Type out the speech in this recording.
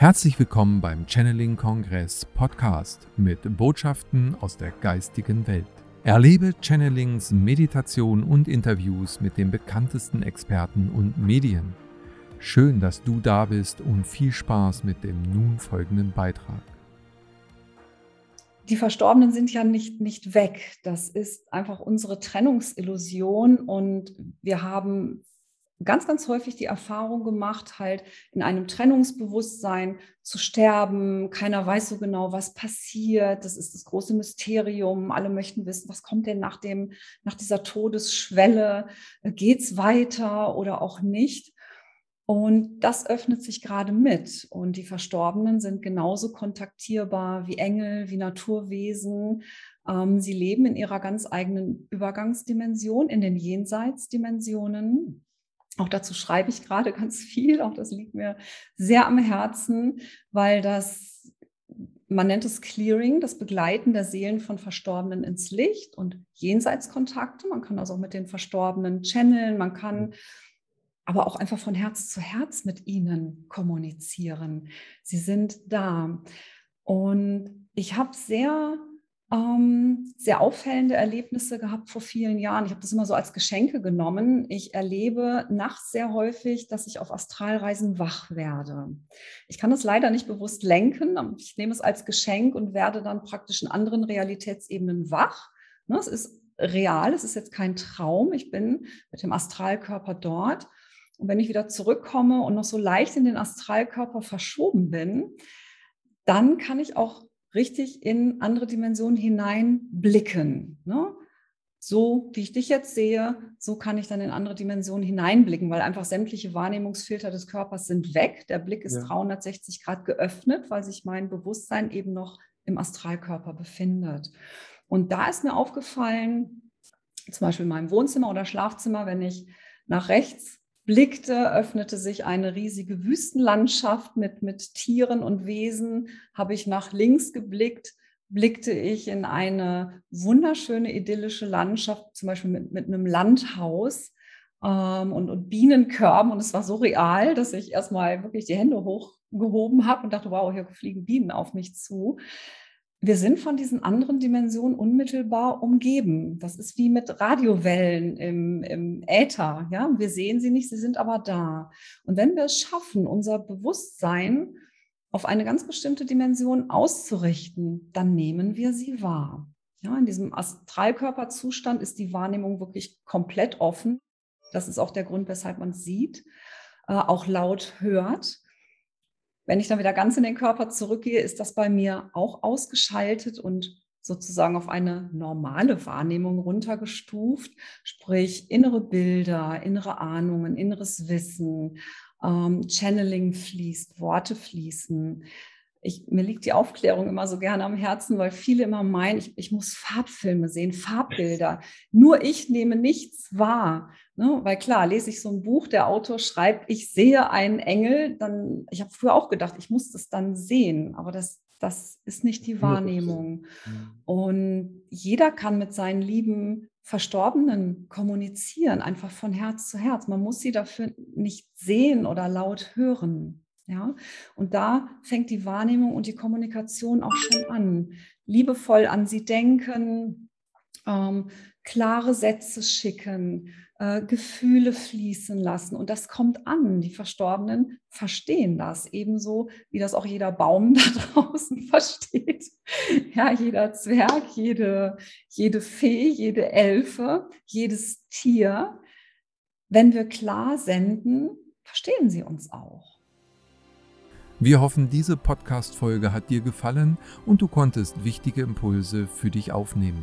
Herzlich willkommen beim Channeling Kongress Podcast mit Botschaften aus der geistigen Welt. Erlebe Channelings, Meditation und Interviews mit den bekanntesten Experten und Medien. Schön, dass du da bist und viel Spaß mit dem nun folgenden Beitrag. Die Verstorbenen sind ja nicht, nicht weg. Das ist einfach unsere Trennungsillusion und wir haben ganz, ganz häufig die Erfahrung gemacht, halt in einem Trennungsbewusstsein zu sterben. Keiner weiß so genau, was passiert. Das ist das große Mysterium. Alle möchten wissen, was kommt denn nach dem, nach dieser Todesschwelle? Geht's weiter oder auch nicht? Und das öffnet sich gerade mit. Und die Verstorbenen sind genauso kontaktierbar wie Engel, wie Naturwesen. Ähm, sie leben in ihrer ganz eigenen Übergangsdimension, in den Jenseitsdimensionen. Auch dazu schreibe ich gerade ganz viel. Auch das liegt mir sehr am Herzen, weil das, man nennt es Clearing, das Begleiten der Seelen von Verstorbenen ins Licht und Jenseitskontakte. Man kann also auch mit den Verstorbenen channeln. Man kann aber auch einfach von Herz zu Herz mit ihnen kommunizieren. Sie sind da. Und ich habe sehr ähm, sehr auffällende Erlebnisse gehabt vor vielen Jahren. Ich habe das immer so als Geschenke genommen. Ich erlebe nachts sehr häufig, dass ich auf Astralreisen wach werde. Ich kann das leider nicht bewusst lenken. Ich nehme es als Geschenk und werde dann praktisch in anderen Realitätsebenen wach. Ne, es ist real, es ist jetzt kein Traum. Ich bin mit dem Astralkörper dort. Und wenn ich wieder zurückkomme und noch so leicht in den Astralkörper verschoben bin, dann kann ich auch richtig in andere Dimensionen hineinblicken. Ne? So wie ich dich jetzt sehe, so kann ich dann in andere Dimensionen hineinblicken, weil einfach sämtliche Wahrnehmungsfilter des Körpers sind weg. Der Blick ist ja. 360 Grad geöffnet, weil sich mein Bewusstsein eben noch im Astralkörper befindet. Und da ist mir aufgefallen, zum Beispiel in meinem Wohnzimmer oder Schlafzimmer, wenn ich nach rechts blickte, öffnete sich eine riesige Wüstenlandschaft mit, mit Tieren und Wesen. Habe ich nach links geblickt, blickte ich in eine wunderschöne idyllische Landschaft, zum Beispiel mit, mit einem Landhaus ähm, und, und Bienenkörben. Und es war so real, dass ich erstmal wirklich die Hände hochgehoben habe und dachte, wow, hier fliegen Bienen auf mich zu wir sind von diesen anderen Dimensionen unmittelbar umgeben. Das ist wie mit Radiowellen im, im Äther. Ja? Wir sehen sie nicht, sie sind aber da. Und wenn wir es schaffen, unser Bewusstsein auf eine ganz bestimmte Dimension auszurichten, dann nehmen wir sie wahr. Ja, in diesem Astralkörperzustand ist die Wahrnehmung wirklich komplett offen. Das ist auch der Grund, weshalb man es sieht, äh, auch laut hört. Wenn ich dann wieder ganz in den Körper zurückgehe, ist das bei mir auch ausgeschaltet und sozusagen auf eine normale Wahrnehmung runtergestuft, sprich innere Bilder, innere Ahnungen, inneres Wissen, ähm, Channeling fließt, Worte fließen. Ich, mir liegt die Aufklärung immer so gerne am Herzen, weil viele immer meinen, ich, ich muss Farbfilme sehen, Farbbilder. Nur ich nehme nichts wahr. Ne? Weil klar, lese ich so ein Buch, der Autor schreibt, ich sehe einen Engel, dann, ich habe früher auch gedacht, ich muss das dann sehen, aber das, das ist nicht die Wahrnehmung. Mhm. Und jeder kann mit seinen lieben Verstorbenen kommunizieren, einfach von Herz zu Herz. Man muss sie dafür nicht sehen oder laut hören. Ja, und da fängt die Wahrnehmung und die Kommunikation auch schon an. Liebevoll an sie denken, ähm, klare Sätze schicken, äh, Gefühle fließen lassen. Und das kommt an. Die Verstorbenen verstehen das ebenso, wie das auch jeder Baum da draußen versteht. Ja, jeder Zwerg, jede, jede Fee, jede Elfe, jedes Tier. Wenn wir klar senden, verstehen sie uns auch. Wir hoffen, diese Podcast-Folge hat dir gefallen und du konntest wichtige Impulse für dich aufnehmen.